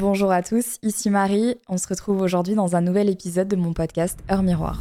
Bonjour à tous, ici Marie. On se retrouve aujourd'hui dans un nouvel épisode de mon podcast Heure Miroir.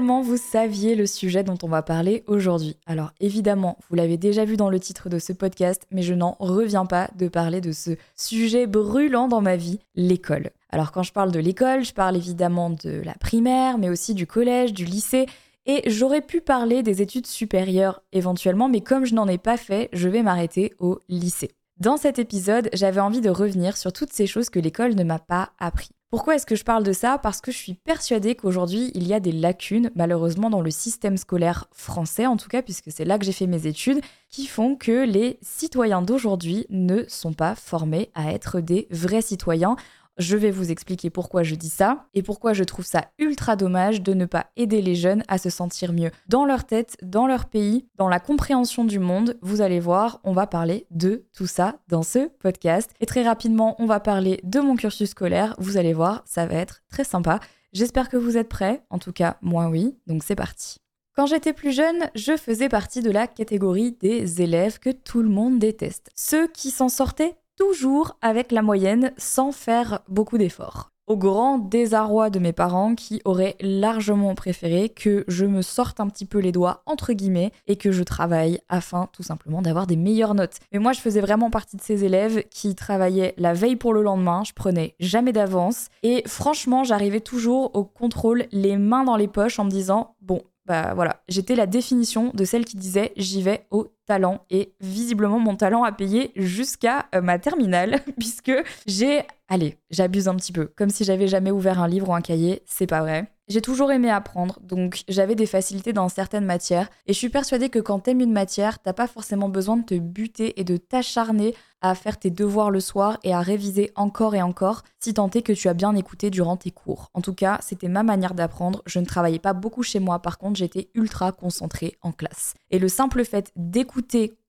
Vous saviez le sujet dont on va parler aujourd'hui. Alors évidemment, vous l'avez déjà vu dans le titre de ce podcast, mais je n'en reviens pas de parler de ce sujet brûlant dans ma vie, l'école. Alors quand je parle de l'école, je parle évidemment de la primaire, mais aussi du collège, du lycée. Et j'aurais pu parler des études supérieures éventuellement, mais comme je n'en ai pas fait, je vais m'arrêter au lycée. Dans cet épisode, j'avais envie de revenir sur toutes ces choses que l'école ne m'a pas appris. Pourquoi est-ce que je parle de ça? Parce que je suis persuadée qu'aujourd'hui, il y a des lacunes, malheureusement, dans le système scolaire français, en tout cas, puisque c'est là que j'ai fait mes études, qui font que les citoyens d'aujourd'hui ne sont pas formés à être des vrais citoyens. Je vais vous expliquer pourquoi je dis ça et pourquoi je trouve ça ultra dommage de ne pas aider les jeunes à se sentir mieux dans leur tête, dans leur pays, dans la compréhension du monde. Vous allez voir, on va parler de tout ça dans ce podcast. Et très rapidement, on va parler de mon cursus scolaire. Vous allez voir, ça va être très sympa. J'espère que vous êtes prêts. En tout cas, moi oui. Donc c'est parti. Quand j'étais plus jeune, je faisais partie de la catégorie des élèves que tout le monde déteste. Ceux qui s'en sortaient toujours avec la moyenne sans faire beaucoup d'efforts. Au grand désarroi de mes parents qui auraient largement préféré que je me sorte un petit peu les doigts entre guillemets et que je travaille afin tout simplement d'avoir des meilleures notes. Mais moi je faisais vraiment partie de ces élèves qui travaillaient la veille pour le lendemain, je prenais jamais d'avance et franchement j'arrivais toujours au contrôle les mains dans les poches en me disant bon bah voilà, j'étais la définition de celle qui disait j'y vais au talent et visiblement mon talent a payé jusqu'à euh, ma terminale puisque j'ai allez, j'abuse un petit peu, comme si j'avais jamais ouvert un livre ou un cahier, c'est pas vrai. J'ai toujours aimé apprendre, donc j'avais des facilités dans certaines matières, et je suis persuadée que quand t'aimes une matière, t'as pas forcément besoin de te buter et de t'acharner à faire tes devoirs le soir et à réviser encore et encore, si tant est que tu as bien écouté durant tes cours. En tout cas, c'était ma manière d'apprendre, je ne travaillais pas beaucoup chez moi, par contre j'étais ultra concentrée en classe. Et le simple fait d'écouter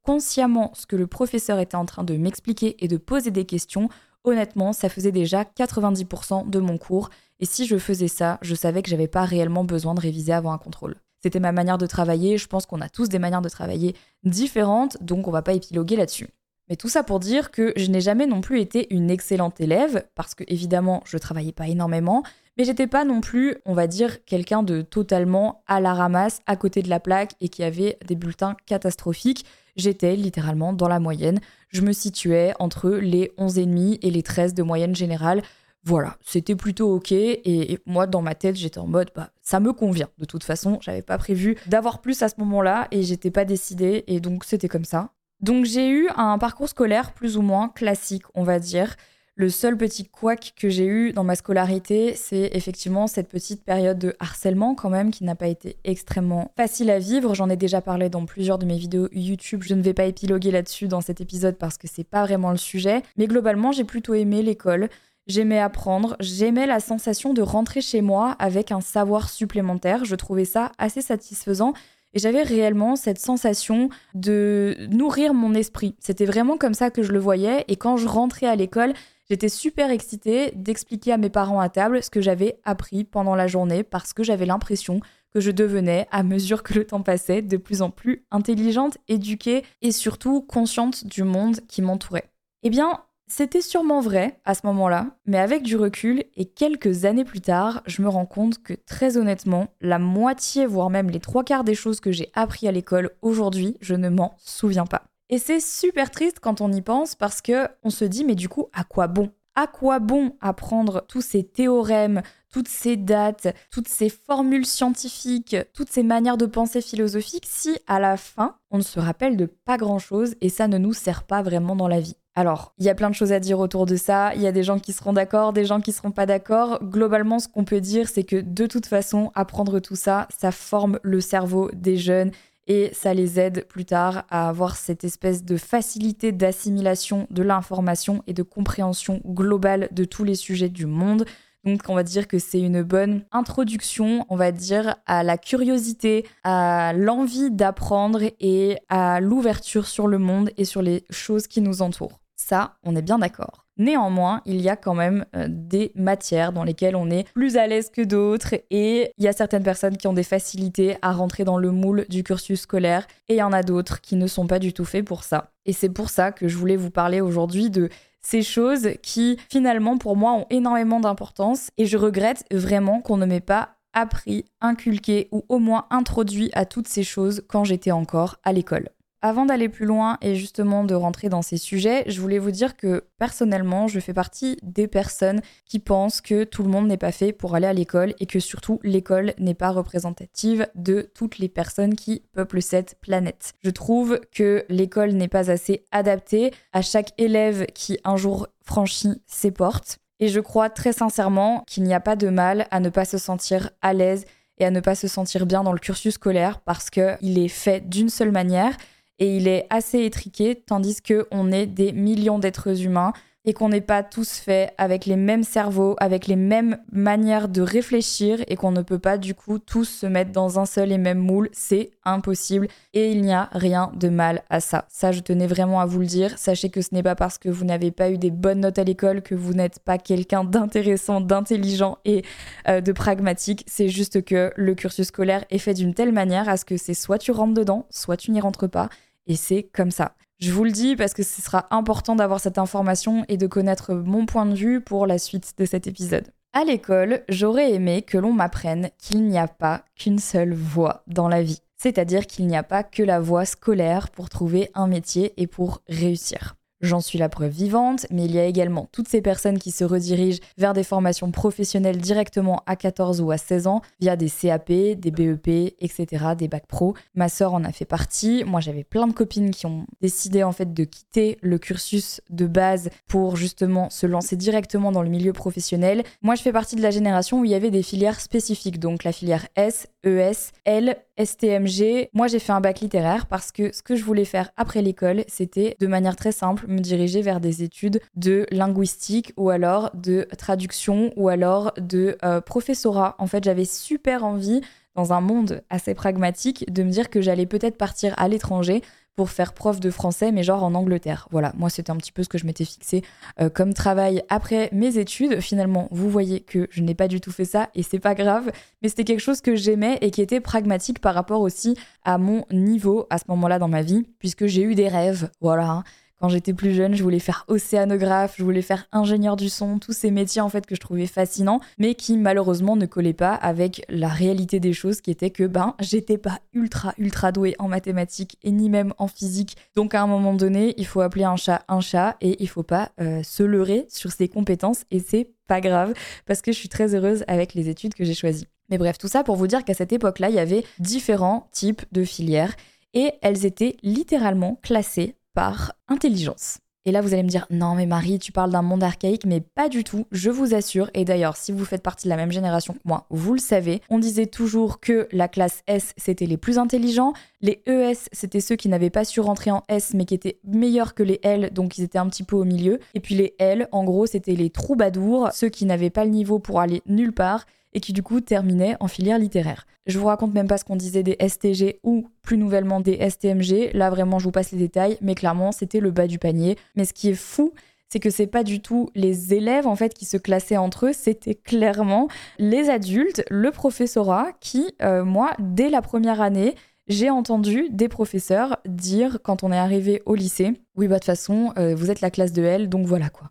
consciemment ce que le professeur était en train de m'expliquer et de poser des questions, honnêtement, ça faisait déjà 90% de mon cours et si je faisais ça, je savais que j'avais pas réellement besoin de réviser avant un contrôle. C'était ma manière de travailler, je pense qu'on a tous des manières de travailler différentes, donc on va pas épiloguer là-dessus. Mais tout ça pour dire que je n'ai jamais non plus été une excellente élève, parce que évidemment je travaillais pas énormément, mais j'étais pas non plus, on va dire, quelqu'un de totalement à la ramasse, à côté de la plaque et qui avait des bulletins catastrophiques. J'étais littéralement dans la moyenne. Je me situais entre les 11,5 et les 13 de moyenne générale. Voilà, c'était plutôt ok. Et, moi, dans ma tête, j'étais en mode, bah, ça me convient. De toute façon, j'avais pas prévu d'avoir plus à ce moment-là et j'étais pas décidée. Et donc, c'était comme ça. Donc, j'ai eu un parcours scolaire plus ou moins classique, on va dire. Le seul petit couac que j'ai eu dans ma scolarité, c'est effectivement cette petite période de harcèlement quand même qui n'a pas été extrêmement facile à vivre. J'en ai déjà parlé dans plusieurs de mes vidéos YouTube. Je ne vais pas épiloguer là-dessus dans cet épisode parce que c'est pas vraiment le sujet. Mais globalement, j'ai plutôt aimé l'école. J'aimais apprendre, j'aimais la sensation de rentrer chez moi avec un savoir supplémentaire, je trouvais ça assez satisfaisant et j'avais réellement cette sensation de nourrir mon esprit. C'était vraiment comme ça que je le voyais et quand je rentrais à l'école, j'étais super excitée d'expliquer à mes parents à table ce que j'avais appris pendant la journée parce que j'avais l'impression que je devenais, à mesure que le temps passait, de plus en plus intelligente, éduquée et surtout consciente du monde qui m'entourait. Eh bien, c'était sûrement vrai à ce moment-là, mais avec du recul et quelques années plus tard, je me rends compte que très honnêtement, la moitié, voire même les trois quarts des choses que j'ai appris à l'école aujourd'hui, je ne m'en souviens pas. Et c'est super triste quand on y pense parce que on se dit mais du coup à quoi bon? À quoi bon apprendre tous ces théorèmes, toutes ces dates, toutes ces formules scientifiques, toutes ces manières de penser philosophiques si à la fin on ne se rappelle de pas grand-chose et ça ne nous sert pas vraiment dans la vie? Alors, il y a plein de choses à dire autour de ça. Il y a des gens qui seront d'accord, des gens qui seront pas d'accord. Globalement, ce qu'on peut dire, c'est que de toute façon, apprendre tout ça, ça forme le cerveau des jeunes et ça les aide plus tard à avoir cette espèce de facilité d'assimilation de l'information et de compréhension globale de tous les sujets du monde. Donc on va dire que c'est une bonne introduction, on va dire, à la curiosité, à l'envie d'apprendre et à l'ouverture sur le monde et sur les choses qui nous entourent. Ça, on est bien d'accord. Néanmoins, il y a quand même euh, des matières dans lesquelles on est plus à l'aise que d'autres et il y a certaines personnes qui ont des facilités à rentrer dans le moule du cursus scolaire et il y en a d'autres qui ne sont pas du tout faits pour ça. Et c'est pour ça que je voulais vous parler aujourd'hui de ces choses qui finalement pour moi ont énormément d'importance et je regrette vraiment qu'on ne m'ait pas appris, inculqué ou au moins introduit à toutes ces choses quand j'étais encore à l'école. Avant d'aller plus loin et justement de rentrer dans ces sujets, je voulais vous dire que personnellement, je fais partie des personnes qui pensent que tout le monde n'est pas fait pour aller à l'école et que surtout l'école n'est pas représentative de toutes les personnes qui peuplent cette planète. Je trouve que l'école n'est pas assez adaptée à chaque élève qui un jour franchit ses portes. Et je crois très sincèrement qu'il n'y a pas de mal à ne pas se sentir à l'aise et à ne pas se sentir bien dans le cursus scolaire parce qu'il est fait d'une seule manière et il est assez étriqué, tandis qu'on est des millions d'êtres humains et qu'on n'est pas tous faits avec les mêmes cerveaux, avec les mêmes manières de réfléchir et qu'on ne peut pas du coup tous se mettre dans un seul et même moule, c'est impossible et il n'y a rien de mal à ça. Ça, je tenais vraiment à vous le dire. Sachez que ce n'est pas parce que vous n'avez pas eu des bonnes notes à l'école que vous n'êtes pas quelqu'un d'intéressant, d'intelligent et euh, de pragmatique. C'est juste que le cursus scolaire est fait d'une telle manière à ce que c'est soit tu rentres dedans, soit tu n'y rentres pas et c'est comme ça. Je vous le dis parce que ce sera important d'avoir cette information et de connaître mon point de vue pour la suite de cet épisode. À l'école, j'aurais aimé que l'on m'apprenne qu'il n'y a pas qu'une seule voie dans la vie. C'est-à-dire qu'il n'y a pas que la voie scolaire pour trouver un métier et pour réussir. J'en suis la preuve vivante, mais il y a également toutes ces personnes qui se redirigent vers des formations professionnelles directement à 14 ou à 16 ans via des CAP, des BEP, etc., des bacs pro. Ma sœur en a fait partie. Moi, j'avais plein de copines qui ont décidé en fait de quitter le cursus de base pour justement se lancer directement dans le milieu professionnel. Moi, je fais partie de la génération où il y avait des filières spécifiques, donc la filière S, ES, L, STMG. Moi, j'ai fait un bac littéraire parce que ce que je voulais faire après l'école, c'était de manière très simple me diriger vers des études de linguistique ou alors de traduction ou alors de euh, professorat. En fait, j'avais super envie, dans un monde assez pragmatique, de me dire que j'allais peut-être partir à l'étranger pour faire prof de français, mais genre en Angleterre. Voilà, moi c'était un petit peu ce que je m'étais fixé euh, comme travail après mes études. Finalement, vous voyez que je n'ai pas du tout fait ça et c'est pas grave, mais c'était quelque chose que j'aimais et qui était pragmatique par rapport aussi à mon niveau à ce moment-là dans ma vie, puisque j'ai eu des rêves, voilà. Hein. Quand j'étais plus jeune, je voulais faire océanographe, je voulais faire ingénieur du son, tous ces métiers en fait que je trouvais fascinants, mais qui malheureusement ne collaient pas avec la réalité des choses qui était que ben j'étais pas ultra ultra douée en mathématiques et ni même en physique. Donc à un moment donné, il faut appeler un chat un chat et il faut pas euh, se leurrer sur ses compétences et c'est pas grave parce que je suis très heureuse avec les études que j'ai choisies. Mais bref, tout ça pour vous dire qu'à cette époque-là, il y avait différents types de filières et elles étaient littéralement classées par intelligence. Et là, vous allez me dire, non, mais Marie, tu parles d'un monde archaïque, mais pas du tout, je vous assure. Et d'ailleurs, si vous faites partie de la même génération que moi, vous le savez, on disait toujours que la classe S, c'était les plus intelligents, les ES, c'était ceux qui n'avaient pas su rentrer en S, mais qui étaient meilleurs que les L, donc ils étaient un petit peu au milieu. Et puis les L, en gros, c'était les troubadours, ceux qui n'avaient pas le niveau pour aller nulle part et qui du coup terminaient en filière littéraire. Je vous raconte même pas ce qu'on disait des STG ou plus nouvellement des STMG. Là vraiment je vous passe les détails, mais clairement c'était le bas du panier. Mais ce qui est fou, c'est que c'est pas du tout les élèves en fait qui se classaient entre eux, c'était clairement les adultes, le professorat qui, euh, moi, dès la première année, j'ai entendu des professeurs dire quand on est arrivé au lycée, oui bah de toute façon, euh, vous êtes la classe de L, donc voilà quoi.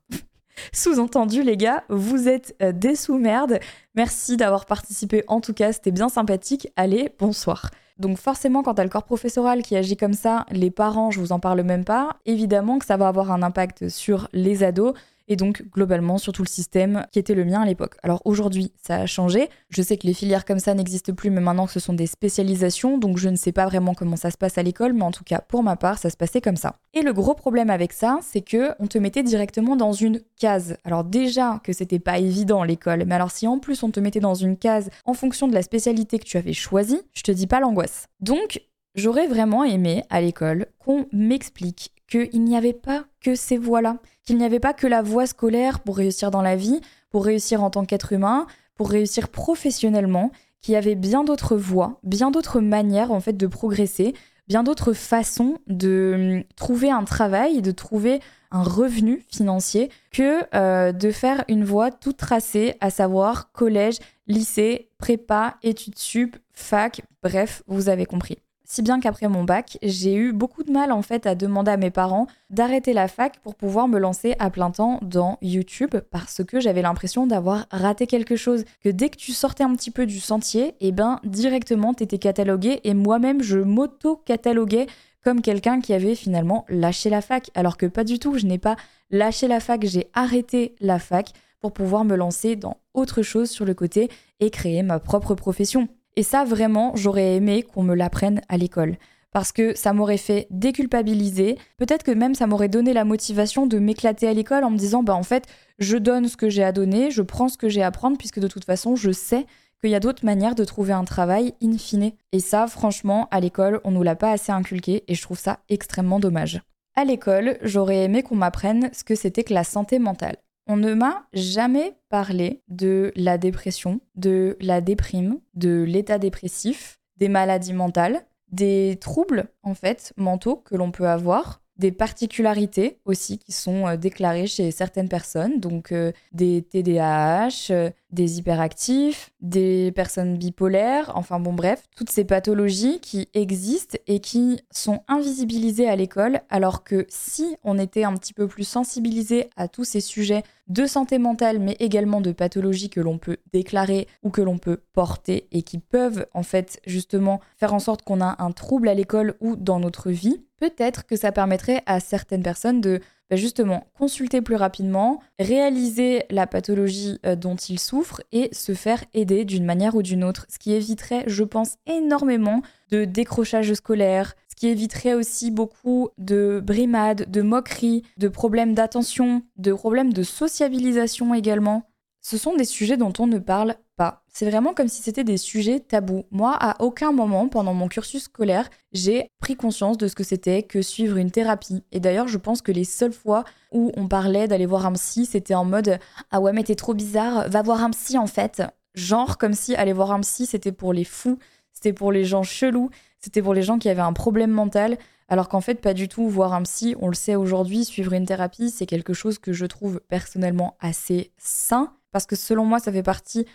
Sous-entendu, les gars, vous êtes euh, des sous-merdes. Merci d'avoir participé. En tout cas, c'était bien sympathique. Allez, bonsoir. Donc forcément, quand t'as le corps professoral qui agit comme ça, les parents, je vous en parle même pas, évidemment que ça va avoir un impact sur les ados et donc globalement sur tout le système qui était le mien à l'époque. Alors aujourd'hui, ça a changé. Je sais que les filières comme ça n'existent plus, mais maintenant que ce sont des spécialisations, donc je ne sais pas vraiment comment ça se passe à l'école, mais en tout cas pour ma part, ça se passait comme ça. Et le gros problème avec ça, c'est que on te mettait directement dans une case. Alors déjà que c'était pas évident l'école, mais alors si en plus on te mettait dans une case en fonction de la spécialité que tu avais choisie, je te dis pas l'angoisse. Donc J'aurais vraiment aimé à l'école qu'on m'explique qu'il n'y avait pas que ces voies-là, qu'il n'y avait pas que la voie scolaire pour réussir dans la vie, pour réussir en tant qu'être humain, pour réussir professionnellement, qu'il y avait bien d'autres voies, bien d'autres manières en fait de progresser, bien d'autres façons de hum, trouver un travail, de trouver un revenu financier que euh, de faire une voie toute tracée, à savoir collège, lycée, prépa, études sup, fac, bref, vous avez compris. Si bien qu'après mon bac, j'ai eu beaucoup de mal en fait à demander à mes parents d'arrêter la fac pour pouvoir me lancer à plein temps dans YouTube parce que j'avais l'impression d'avoir raté quelque chose. Que dès que tu sortais un petit peu du sentier, et eh ben directement t'étais catalogué et moi-même je m'auto-cataloguais comme quelqu'un qui avait finalement lâché la fac. Alors que pas du tout, je n'ai pas lâché la fac, j'ai arrêté la fac pour pouvoir me lancer dans autre chose sur le côté et créer ma propre profession. Et ça, vraiment, j'aurais aimé qu'on me l'apprenne à l'école. Parce que ça m'aurait fait déculpabiliser. Peut-être que même ça m'aurait donné la motivation de m'éclater à l'école en me disant, bah en fait, je donne ce que j'ai à donner, je prends ce que j'ai à prendre, puisque de toute façon, je sais qu'il y a d'autres manières de trouver un travail in fine. Et ça, franchement, à l'école, on nous l'a pas assez inculqué et je trouve ça extrêmement dommage. À l'école, j'aurais aimé qu'on m'apprenne ce que c'était que la santé mentale. On ne m'a jamais parlé de la dépression, de la déprime, de l'état dépressif, des maladies mentales, des troubles en fait mentaux que l'on peut avoir des particularités aussi qui sont euh, déclarées chez certaines personnes, donc euh, des TDAH, euh, des hyperactifs, des personnes bipolaires, enfin bon bref, toutes ces pathologies qui existent et qui sont invisibilisées à l'école, alors que si on était un petit peu plus sensibilisé à tous ces sujets de santé mentale, mais également de pathologies que l'on peut déclarer ou que l'on peut porter et qui peuvent en fait justement faire en sorte qu'on a un trouble à l'école ou dans notre vie, peut-être que ça permettrait à certaines personnes de bah, justement consulter plus rapidement, réaliser la pathologie euh, dont ils souffrent et se faire aider d'une manière ou d'une autre, ce qui éviterait, je pense, énormément de décrochage scolaire, ce qui éviterait aussi beaucoup de brimades, de moqueries, de problèmes d'attention, de problèmes de sociabilisation également. Ce sont des sujets dont on ne parle pas. C'est vraiment comme si c'était des sujets tabous. Moi, à aucun moment pendant mon cursus scolaire, j'ai pris conscience de ce que c'était que suivre une thérapie. Et d'ailleurs, je pense que les seules fois où on parlait d'aller voir un psy, c'était en mode Ah ouais, mais t'es trop bizarre, va voir un psy en fait. Genre comme si aller voir un psy, c'était pour les fous, c'était pour les gens chelous, c'était pour les gens qui avaient un problème mental. Alors qu'en fait, pas du tout. Voir un psy, on le sait aujourd'hui, suivre une thérapie, c'est quelque chose que je trouve personnellement assez sain parce que selon moi, ça fait partie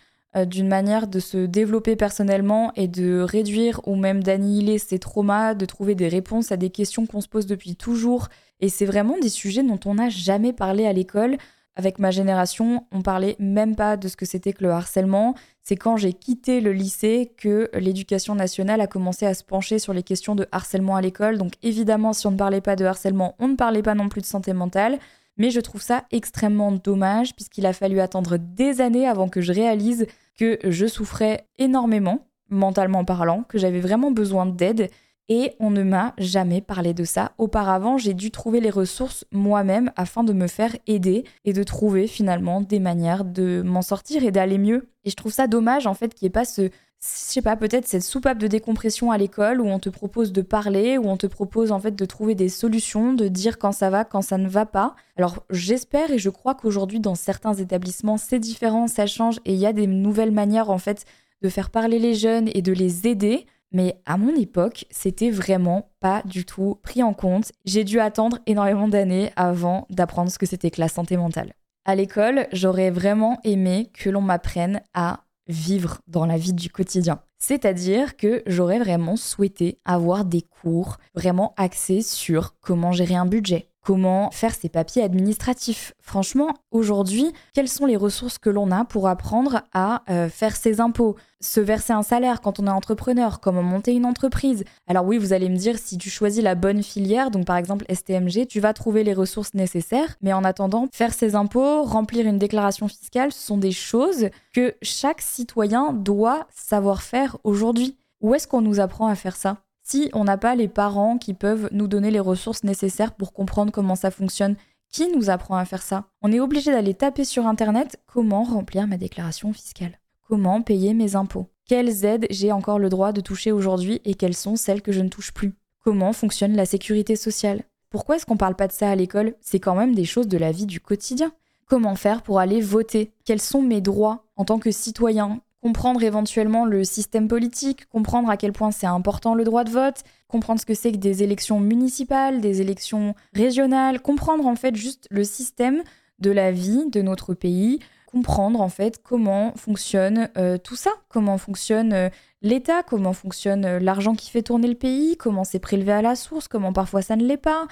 d'une manière de se développer personnellement et de réduire ou même d'annihiler ses traumas, de trouver des réponses à des questions qu'on se pose depuis toujours. Et c'est vraiment des sujets dont on n'a jamais parlé à l'école. Avec ma génération, on parlait même pas de ce que c'était que le harcèlement. C'est quand j'ai quitté le lycée que l'éducation nationale a commencé à se pencher sur les questions de harcèlement à l'école. Donc évidemment, si on ne parlait pas de harcèlement, on ne parlait pas non plus de santé mentale. Mais je trouve ça extrêmement dommage puisqu'il a fallu attendre des années avant que je réalise que je souffrais énormément, mentalement parlant, que j'avais vraiment besoin d'aide et on ne m'a jamais parlé de ça. Auparavant, j'ai dû trouver les ressources moi-même afin de me faire aider et de trouver finalement des manières de m'en sortir et d'aller mieux. Et je trouve ça dommage en fait qu'il n'y ait pas ce, je sais pas, peut-être cette soupape de décompression à l'école où on te propose de parler, où on te propose en fait de trouver des solutions, de dire quand ça va, quand ça ne va pas. Alors j'espère et je crois qu'aujourd'hui dans certains établissements c'est différent, ça change et il y a des nouvelles manières en fait de faire parler les jeunes et de les aider. Mais à mon époque, c'était vraiment pas du tout pris en compte. J'ai dû attendre énormément d'années avant d'apprendre ce que c'était que la santé mentale. À l'école, j'aurais vraiment aimé que l'on m'apprenne à vivre dans la vie du quotidien. C'est-à-dire que j'aurais vraiment souhaité avoir des cours vraiment axés sur comment gérer un budget, comment faire ses papiers administratifs. Franchement, aujourd'hui, quelles sont les ressources que l'on a pour apprendre à euh, faire ses impôts, se verser un salaire quand on est entrepreneur, comment monter une entreprise? Alors oui, vous allez me dire, si tu choisis la bonne filière, donc par exemple STMG, tu vas trouver les ressources nécessaires, mais en attendant, faire ses impôts, remplir une déclaration fiscale, ce sont des choses que chaque citoyen doit savoir faire aujourd'hui. Où est-ce qu'on nous apprend à faire ça? Si on n'a pas les parents qui peuvent nous donner les ressources nécessaires pour comprendre comment ça fonctionne, qui nous apprend à faire ça? On est obligé d'aller taper sur Internet comment remplir ma déclaration fiscale, comment payer mes impôts, quelles aides j'ai encore le droit de toucher aujourd'hui et quelles sont celles que je ne touche plus, comment fonctionne la sécurité sociale? Pourquoi est-ce qu'on parle pas de ça à l'école? C'est quand même des choses de la vie du quotidien. Comment faire pour aller voter? Quels sont mes droits en tant que citoyen? Comprendre éventuellement le système politique, comprendre à quel point c'est important le droit de vote, comprendre ce que c'est que des élections municipales, des élections régionales, comprendre en fait juste le système de la vie de notre pays, comprendre en fait comment fonctionne euh, tout ça, comment fonctionne euh, l'État, comment fonctionne euh, l'argent qui fait tourner le pays, comment c'est prélevé à la source, comment parfois ça ne l'est pas,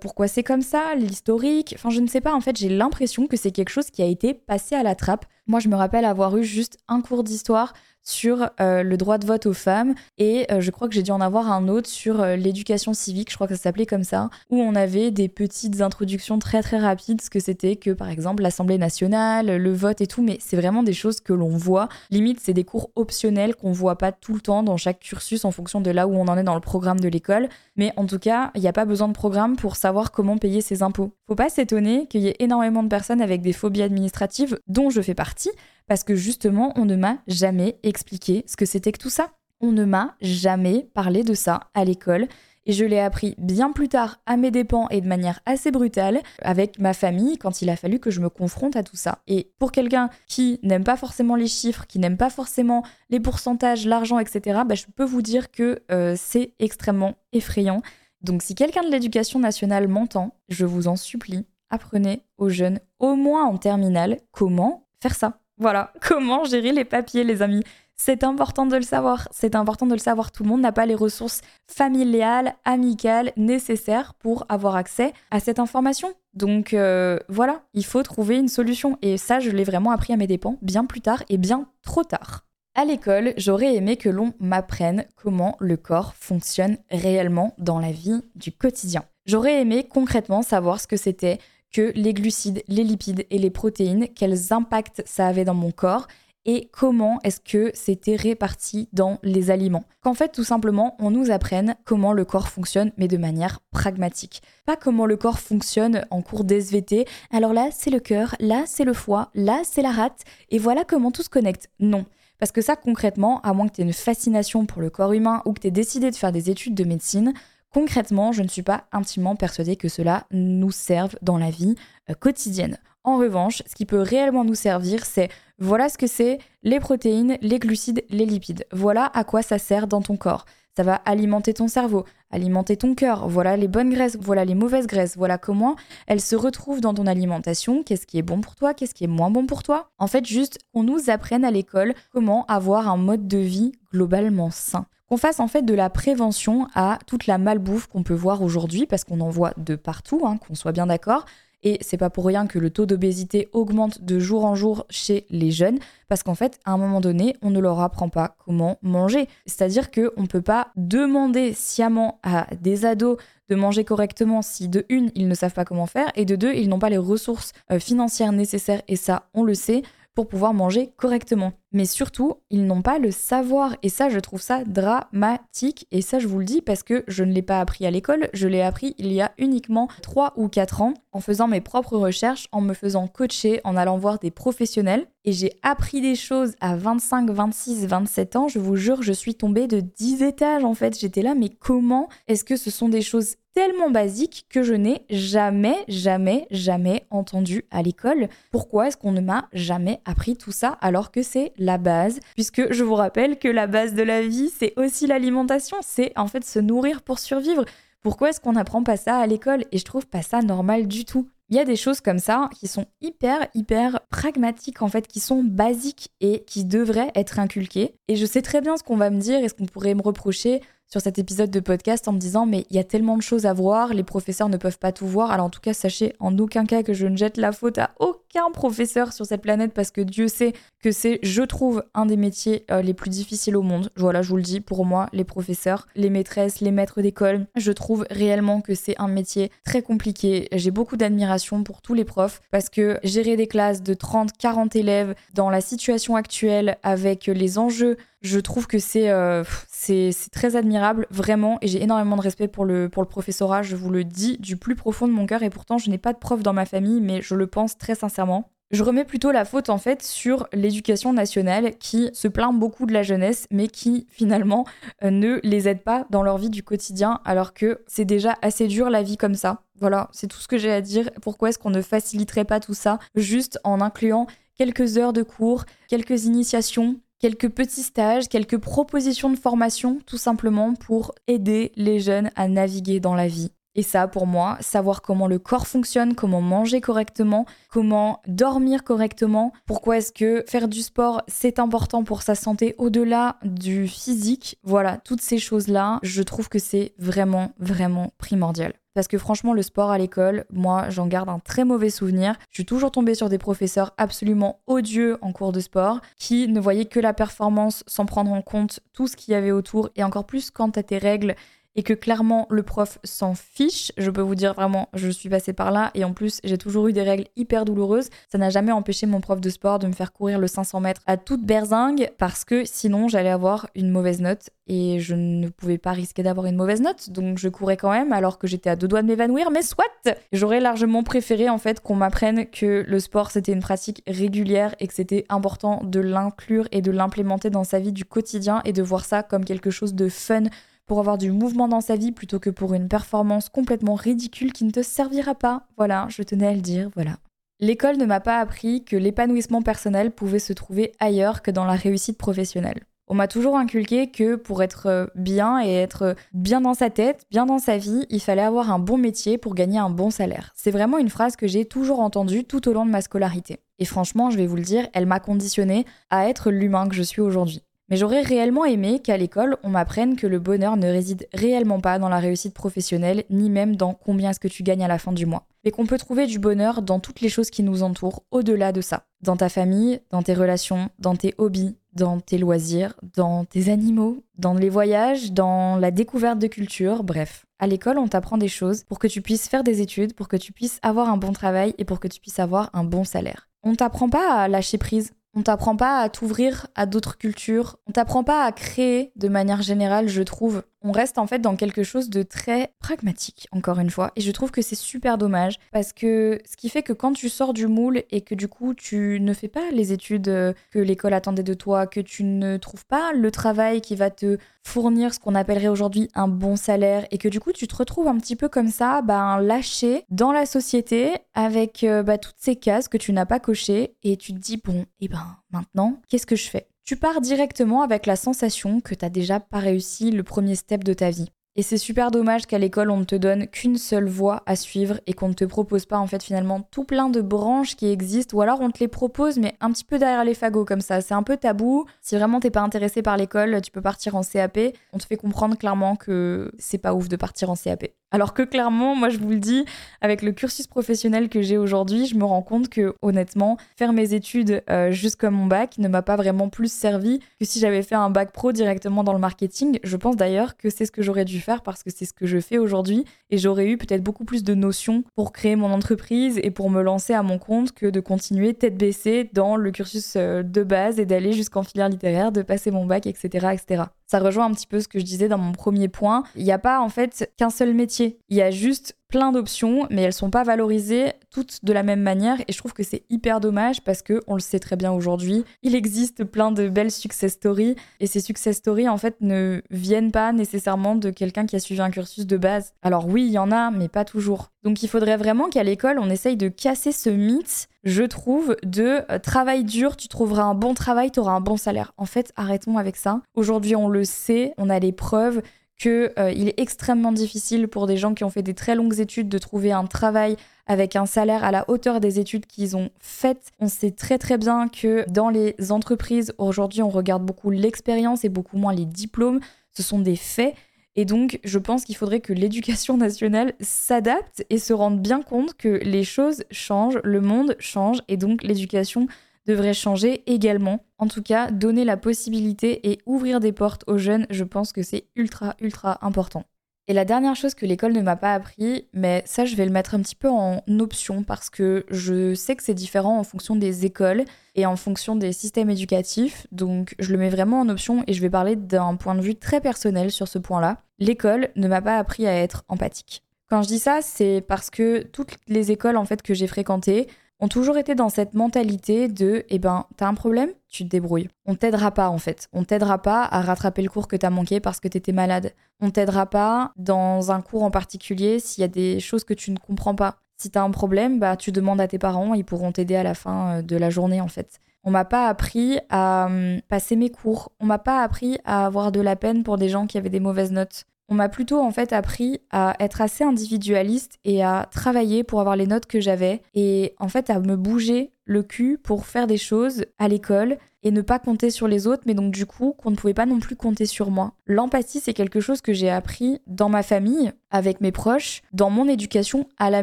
pourquoi c'est comme ça, l'historique, enfin je ne sais pas, en fait j'ai l'impression que c'est quelque chose qui a été passé à la trappe. Moi je me rappelle avoir eu juste un cours d'histoire sur euh, le droit de vote aux femmes et euh, je crois que j'ai dû en avoir un autre sur euh, l'éducation civique, je crois que ça s'appelait comme ça, où on avait des petites introductions très très rapides, ce que c'était que par exemple l'Assemblée nationale, le vote et tout, mais c'est vraiment des choses que l'on voit. Limite, c'est des cours optionnels qu'on voit pas tout le temps dans chaque cursus en fonction de là où on en est dans le programme de l'école, mais en tout cas, il n'y a pas besoin de programme pour savoir comment payer ses impôts. Faut pas s'étonner qu'il y ait énormément de personnes avec des phobies administratives, dont je fais partie, parce que justement, on ne m'a jamais expliqué ce que c'était que tout ça. On ne m'a jamais parlé de ça à l'école. Et je l'ai appris bien plus tard à mes dépens et de manière assez brutale avec ma famille quand il a fallu que je me confronte à tout ça. Et pour quelqu'un qui n'aime pas forcément les chiffres, qui n'aime pas forcément les pourcentages, l'argent, etc., bah, je peux vous dire que euh, c'est extrêmement effrayant. Donc si quelqu'un de l'éducation nationale m'entend, je vous en supplie, apprenez aux jeunes, au moins en terminale, comment faire ça. Voilà, comment gérer les papiers, les amis? C'est important de le savoir. C'est important de le savoir. Tout le monde n'a pas les ressources familiales, amicales nécessaires pour avoir accès à cette information. Donc euh, voilà, il faut trouver une solution. Et ça, je l'ai vraiment appris à mes dépens bien plus tard et bien trop tard. À l'école, j'aurais aimé que l'on m'apprenne comment le corps fonctionne réellement dans la vie du quotidien. J'aurais aimé concrètement savoir ce que c'était que les glucides, les lipides et les protéines, quels impacts ça avait dans mon corps et comment est-ce que c'était réparti dans les aliments. Qu'en fait, tout simplement, on nous apprenne comment le corps fonctionne, mais de manière pragmatique. Pas comment le corps fonctionne en cours d'SVT. Alors là, c'est le cœur, là, c'est le foie, là, c'est la rate, et voilà comment tout se connecte. Non. Parce que ça, concrètement, à moins que tu aies une fascination pour le corps humain ou que tu aies décidé de faire des études de médecine, Concrètement, je ne suis pas intimement persuadée que cela nous serve dans la vie euh, quotidienne. En revanche, ce qui peut réellement nous servir, c'est voilà ce que c'est les protéines, les glucides, les lipides. Voilà à quoi ça sert dans ton corps. Ça va alimenter ton cerveau, alimenter ton cœur. Voilà les bonnes graisses, voilà les mauvaises graisses. Voilà comment elles se retrouvent dans ton alimentation. Qu'est-ce qui est bon pour toi, qu'est-ce qui est moins bon pour toi? En fait, juste qu'on nous apprenne à l'école comment avoir un mode de vie globalement sain qu'on fasse en fait de la prévention à toute la malbouffe qu'on peut voir aujourd'hui, parce qu'on en voit de partout, hein, qu'on soit bien d'accord. Et c'est pas pour rien que le taux d'obésité augmente de jour en jour chez les jeunes, parce qu'en fait, à un moment donné, on ne leur apprend pas comment manger. C'est-à-dire qu'on ne peut pas demander sciemment à des ados de manger correctement si de une, ils ne savent pas comment faire, et de deux, ils n'ont pas les ressources euh, financières nécessaires, et ça, on le sait, pour pouvoir manger correctement. Mais surtout, ils n'ont pas le savoir. Et ça, je trouve ça dramatique. Et ça, je vous le dis parce que je ne l'ai pas appris à l'école. Je l'ai appris il y a uniquement 3 ou 4 ans en faisant mes propres recherches, en me faisant coacher, en allant voir des professionnels. Et j'ai appris des choses à 25, 26, 27 ans. Je vous jure, je suis tombée de 10 étages en fait. J'étais là, mais comment est-ce que ce sont des choses tellement basique que je n'ai jamais, jamais, jamais entendu à l'école. Pourquoi est-ce qu'on ne m'a jamais appris tout ça alors que c'est la base? Puisque je vous rappelle que la base de la vie, c'est aussi l'alimentation, c'est en fait se nourrir pour survivre. Pourquoi est-ce qu'on n'apprend pas ça à l'école? Et je trouve pas ça normal du tout. Il y a des choses comme ça qui sont hyper, hyper pragmatiques, en fait, qui sont basiques et qui devraient être inculquées. Et je sais très bien ce qu'on va me dire et ce qu'on pourrait me reprocher sur cet épisode de podcast en me disant mais il y a tellement de choses à voir, les professeurs ne peuvent pas tout voir. Alors en tout cas, sachez en aucun cas que je ne jette la faute à aucun professeur sur cette planète parce que Dieu sait que c'est, je trouve, un des métiers euh, les plus difficiles au monde. Voilà, je vous le dis, pour moi, les professeurs, les maîtresses, les maîtres d'école, je trouve réellement que c'est un métier très compliqué. J'ai beaucoup d'admiration pour tous les profs parce que gérer des classes de 30, 40 élèves dans la situation actuelle avec les enjeux je trouve que euh, c'est très admirable, vraiment, et j'ai énormément de respect pour le, pour le professorat, je vous le dis du plus profond de mon cœur, et pourtant je n'ai pas de prof dans ma famille, mais je le pense très sincèrement. Je remets plutôt la faute en fait sur l'éducation nationale qui se plaint beaucoup de la jeunesse mais qui finalement euh, ne les aide pas dans leur vie du quotidien alors que c'est déjà assez dur la vie comme ça. Voilà, c'est tout ce que j'ai à dire. Pourquoi est-ce qu'on ne faciliterait pas tout ça juste en incluant quelques heures de cours, quelques initiations, quelques petits stages, quelques propositions de formation tout simplement pour aider les jeunes à naviguer dans la vie. Et ça, pour moi, savoir comment le corps fonctionne, comment manger correctement, comment dormir correctement, pourquoi est-ce que faire du sport, c'est important pour sa santé au-delà du physique. Voilà, toutes ces choses-là, je trouve que c'est vraiment, vraiment primordial. Parce que franchement, le sport à l'école, moi, j'en garde un très mauvais souvenir. Je suis toujours tombée sur des professeurs absolument odieux en cours de sport qui ne voyaient que la performance sans prendre en compte tout ce qu'il y avait autour et encore plus quant à tes règles et que clairement le prof s'en fiche. Je peux vous dire vraiment, je suis passée par là et en plus j'ai toujours eu des règles hyper douloureuses. Ça n'a jamais empêché mon prof de sport de me faire courir le 500 mètres à toute berzingue parce que sinon j'allais avoir une mauvaise note et je ne pouvais pas risquer d'avoir une mauvaise note donc je courais quand même alors que j'étais à deux doigts de m'évanouir mais soit J'aurais largement préféré en fait qu'on m'apprenne que le sport c'était une pratique régulière et que c'était important de l'inclure et de l'implémenter dans sa vie du quotidien et de voir ça comme quelque chose de fun pour avoir du mouvement dans sa vie plutôt que pour une performance complètement ridicule qui ne te servira pas. Voilà, je tenais à le dire, voilà. L'école ne m'a pas appris que l'épanouissement personnel pouvait se trouver ailleurs que dans la réussite professionnelle. On m'a toujours inculqué que pour être bien et être bien dans sa tête, bien dans sa vie, il fallait avoir un bon métier pour gagner un bon salaire. C'est vraiment une phrase que j'ai toujours entendue tout au long de ma scolarité. Et franchement, je vais vous le dire, elle m'a conditionnée à être l'humain que je suis aujourd'hui. Mais j'aurais réellement aimé qu'à l'école, on m'apprenne que le bonheur ne réside réellement pas dans la réussite professionnelle, ni même dans combien est-ce que tu gagnes à la fin du mois. Mais qu'on peut trouver du bonheur dans toutes les choses qui nous entourent, au-delà de ça. Dans ta famille, dans tes relations, dans tes hobbies, dans tes loisirs, dans tes animaux, dans les voyages, dans la découverte de culture, bref. À l'école, on t'apprend des choses pour que tu puisses faire des études, pour que tu puisses avoir un bon travail et pour que tu puisses avoir un bon salaire. On t'apprend pas à lâcher prise, on t'apprend pas à t'ouvrir à d'autres cultures. On t'apprend pas à créer de manière générale, je trouve on reste en fait dans quelque chose de très pragmatique, encore une fois. Et je trouve que c'est super dommage parce que ce qui fait que quand tu sors du moule et que du coup tu ne fais pas les études euh, que l'école attendait de toi, que tu ne trouves pas le travail qui va te fournir ce qu'on appellerait aujourd'hui un bon salaire et que du coup tu te retrouves un petit peu comme ça, ben lâché dans la société avec euh, bah, toutes ces cases que tu n'as pas cochées et tu te dis bon, et eh ben maintenant, qu'est-ce que je fais? Tu pars directement avec la sensation que t'as déjà pas réussi le premier step de ta vie. Et c'est super dommage qu'à l'école on ne te donne qu'une seule voie à suivre et qu'on ne te propose pas en fait finalement tout plein de branches qui existent ou alors on te les propose mais un petit peu derrière les fagots comme ça. C'est un peu tabou. Si vraiment t'es pas intéressé par l'école, tu peux partir en CAP. On te fait comprendre clairement que c'est pas ouf de partir en CAP. Alors que clairement, moi je vous le dis, avec le cursus professionnel que j'ai aujourd'hui, je me rends compte que honnêtement, faire mes études euh, jusqu'à mon bac ne m'a pas vraiment plus servi que si j'avais fait un bac pro directement dans le marketing. Je pense d'ailleurs que c'est ce que j'aurais dû faire parce que c'est ce que je fais aujourd'hui et j'aurais eu peut-être beaucoup plus de notions pour créer mon entreprise et pour me lancer à mon compte que de continuer tête baissée dans le cursus euh, de base et d'aller jusqu'en filière littéraire, de passer mon bac, etc., etc. Ça rejoint un petit peu ce que je disais dans mon premier point. Il n'y a pas en fait qu'un seul métier. Il y a juste plein d'options, mais elles sont pas valorisées toutes de la même manière. Et je trouve que c'est hyper dommage parce que on le sait très bien aujourd'hui, il existe plein de belles success stories et ces success stories en fait ne viennent pas nécessairement de quelqu'un qui a suivi un cursus de base. Alors oui, il y en a, mais pas toujours. Donc il faudrait vraiment qu'à l'école on essaye de casser ce mythe je trouve, de euh, travail dur, tu trouveras un bon travail, tu auras un bon salaire. En fait, arrêtons avec ça. Aujourd'hui, on le sait, on a les preuves qu'il euh, est extrêmement difficile pour des gens qui ont fait des très longues études de trouver un travail avec un salaire à la hauteur des études qu'ils ont faites. On sait très très bien que dans les entreprises, aujourd'hui, on regarde beaucoup l'expérience et beaucoup moins les diplômes. Ce sont des faits. Et donc, je pense qu'il faudrait que l'éducation nationale s'adapte et se rende bien compte que les choses changent, le monde change, et donc l'éducation devrait changer également. En tout cas, donner la possibilité et ouvrir des portes aux jeunes, je pense que c'est ultra, ultra important. Et la dernière chose que l'école ne m'a pas appris, mais ça je vais le mettre un petit peu en option parce que je sais que c'est différent en fonction des écoles et en fonction des systèmes éducatifs, donc je le mets vraiment en option et je vais parler d'un point de vue très personnel sur ce point-là. L'école ne m'a pas appris à être empathique. Quand je dis ça, c'est parce que toutes les écoles en fait que j'ai fréquentées, ont toujours été dans cette mentalité de eh ben, t'as un problème, tu te débrouilles. On t'aidera pas en fait. On t'aidera pas à rattraper le cours que t'as manqué parce que t'étais malade. On t'aidera pas dans un cours en particulier s'il y a des choses que tu ne comprends pas. Si t'as un problème, bah tu demandes à tes parents, ils pourront t'aider à la fin euh, de la journée en fait. On m'a pas appris à hum, passer mes cours. On m'a pas appris à avoir de la peine pour des gens qui avaient des mauvaises notes. On m'a plutôt en fait appris à être assez individualiste et à travailler pour avoir les notes que j'avais et en fait à me bouger le cul pour faire des choses à l'école et ne pas compter sur les autres, mais donc du coup qu'on ne pouvait pas non plus compter sur moi. L'empathie, c'est quelque chose que j'ai appris dans ma famille, avec mes proches, dans mon éducation à la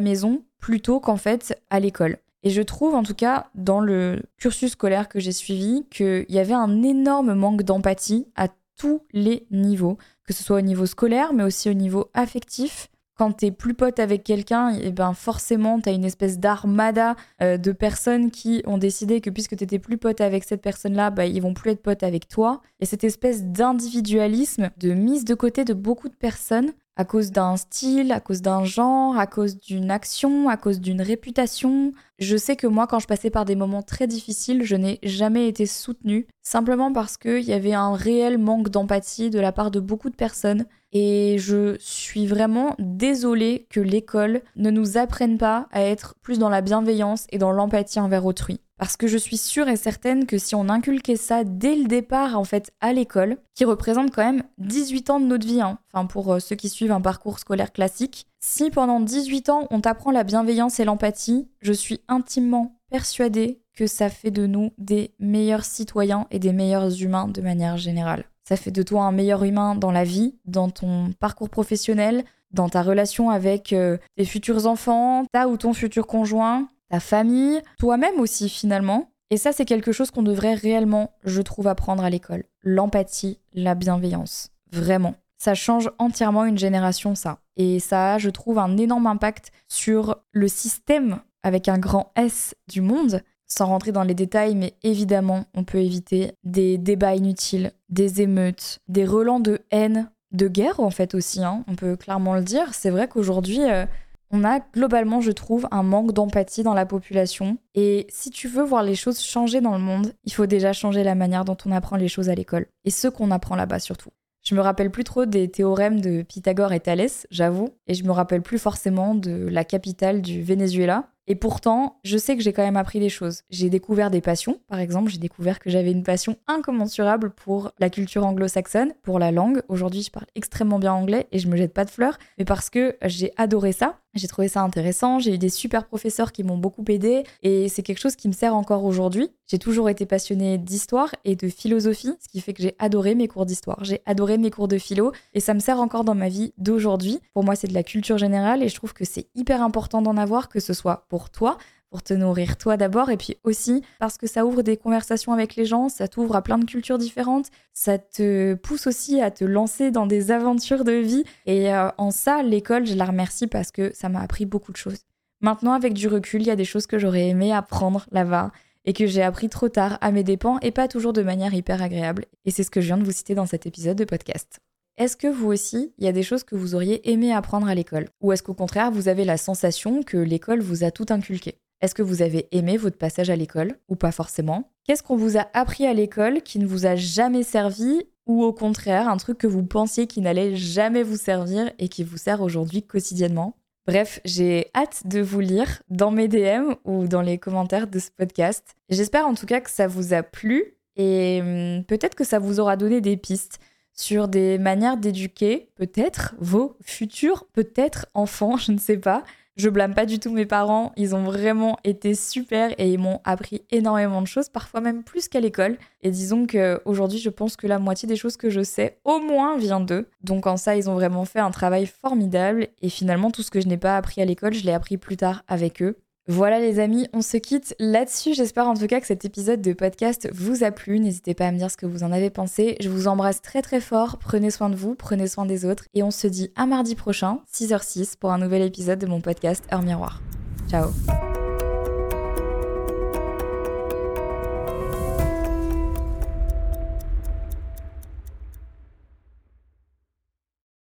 maison, plutôt qu'en fait à l'école. Et je trouve en tout cas dans le cursus scolaire que j'ai suivi qu'il y avait un énorme manque d'empathie à tous les niveaux, que ce soit au niveau scolaire, mais aussi au niveau affectif. Quand t'es plus pote avec quelqu'un, et eh ben forcément t'as une espèce d'armada euh, de personnes qui ont décidé que puisque t'étais plus pote avec cette personne-là, bah, ils vont plus être potes avec toi. Et cette espèce d'individualisme, de mise de côté de beaucoup de personnes, à cause d'un style, à cause d'un genre, à cause d'une action, à cause d'une réputation. Je sais que moi, quand je passais par des moments très difficiles, je n'ai jamais été soutenue, simplement parce qu'il y avait un réel manque d'empathie de la part de beaucoup de personnes. Et je suis vraiment désolée que l'école ne nous apprenne pas à être plus dans la bienveillance et dans l'empathie envers autrui. Parce que je suis sûre et certaine que si on inculquait ça dès le départ, en fait, à l'école, qui représente quand même 18 ans de notre vie, hein, enfin pour euh, ceux qui suivent un parcours scolaire classique, si pendant 18 ans on t'apprend la bienveillance et l'empathie, je suis intimement persuadée que ça fait de nous des meilleurs citoyens et des meilleurs humains de manière générale. Ça fait de toi un meilleur humain dans la vie, dans ton parcours professionnel, dans ta relation avec euh, tes futurs enfants, ta ou ton futur conjoint, ta famille, toi-même aussi finalement. Et ça, c'est quelque chose qu'on devrait réellement, je trouve, apprendre à l'école. L'empathie, la bienveillance. Vraiment. Ça change entièrement une génération, ça. Et ça a, je trouve, un énorme impact sur le système avec un grand S du monde. Sans rentrer dans les détails, mais évidemment, on peut éviter des débats inutiles, des émeutes, des relents de haine, de guerre en fait aussi, hein. on peut clairement le dire. C'est vrai qu'aujourd'hui, euh, on a globalement, je trouve, un manque d'empathie dans la population. Et si tu veux voir les choses changer dans le monde, il faut déjà changer la manière dont on apprend les choses à l'école. Et ce qu'on apprend là-bas surtout. Je me rappelle plus trop des théorèmes de Pythagore et Thalès, j'avoue, et je me rappelle plus forcément de la capitale du Venezuela. Et pourtant, je sais que j'ai quand même appris des choses. J'ai découvert des passions. Par exemple, j'ai découvert que j'avais une passion incommensurable pour la culture anglo-saxonne, pour la langue. Aujourd'hui, je parle extrêmement bien anglais et je me jette pas de fleurs, mais parce que j'ai adoré ça. J'ai trouvé ça intéressant, j'ai eu des super professeurs qui m'ont beaucoup aidé et c'est quelque chose qui me sert encore aujourd'hui. J'ai toujours été passionnée d'histoire et de philosophie, ce qui fait que j'ai adoré mes cours d'histoire, j'ai adoré mes cours de philo et ça me sert encore dans ma vie d'aujourd'hui. Pour moi, c'est de la culture générale et je trouve que c'est hyper important d'en avoir, que ce soit pour toi, pour te nourrir toi d'abord et puis aussi parce que ça ouvre des conversations avec les gens, ça t'ouvre à plein de cultures différentes, ça te pousse aussi à te lancer dans des aventures de vie et euh, en ça l'école je la remercie parce que ça m'a appris beaucoup de choses. Maintenant avec du recul, il y a des choses que j'aurais aimé apprendre là-bas et que j'ai appris trop tard à mes dépens et pas toujours de manière hyper agréable et c'est ce que je viens de vous citer dans cet épisode de podcast. Est-ce que vous aussi, il y a des choses que vous auriez aimé apprendre à l'école? Ou est-ce qu'au contraire, vous avez la sensation que l'école vous a tout inculqué? Est-ce que vous avez aimé votre passage à l'école ou pas forcément? Qu'est-ce qu'on vous a appris à l'école qui ne vous a jamais servi ou au contraire un truc que vous pensiez qui n'allait jamais vous servir et qui vous sert aujourd'hui quotidiennement? Bref, j'ai hâte de vous lire dans mes DM ou dans les commentaires de ce podcast. J'espère en tout cas que ça vous a plu et hum, peut-être que ça vous aura donné des pistes sur des manières d'éduquer peut-être vos futurs, peut-être enfants, je ne sais pas. Je blâme pas du tout mes parents, ils ont vraiment été super et ils m'ont appris énormément de choses, parfois même plus qu'à l'école. Et disons qu'aujourd'hui, je pense que la moitié des choses que je sais, au moins, vient d'eux. Donc en ça, ils ont vraiment fait un travail formidable et finalement, tout ce que je n'ai pas appris à l'école, je l'ai appris plus tard avec eux. Voilà les amis, on se quitte là-dessus. J'espère en tout cas que cet épisode de podcast vous a plu. N'hésitez pas à me dire ce que vous en avez pensé. Je vous embrasse très très fort. Prenez soin de vous, prenez soin des autres. Et on se dit à mardi prochain, 6h06, pour un nouvel épisode de mon podcast Heure Miroir. Ciao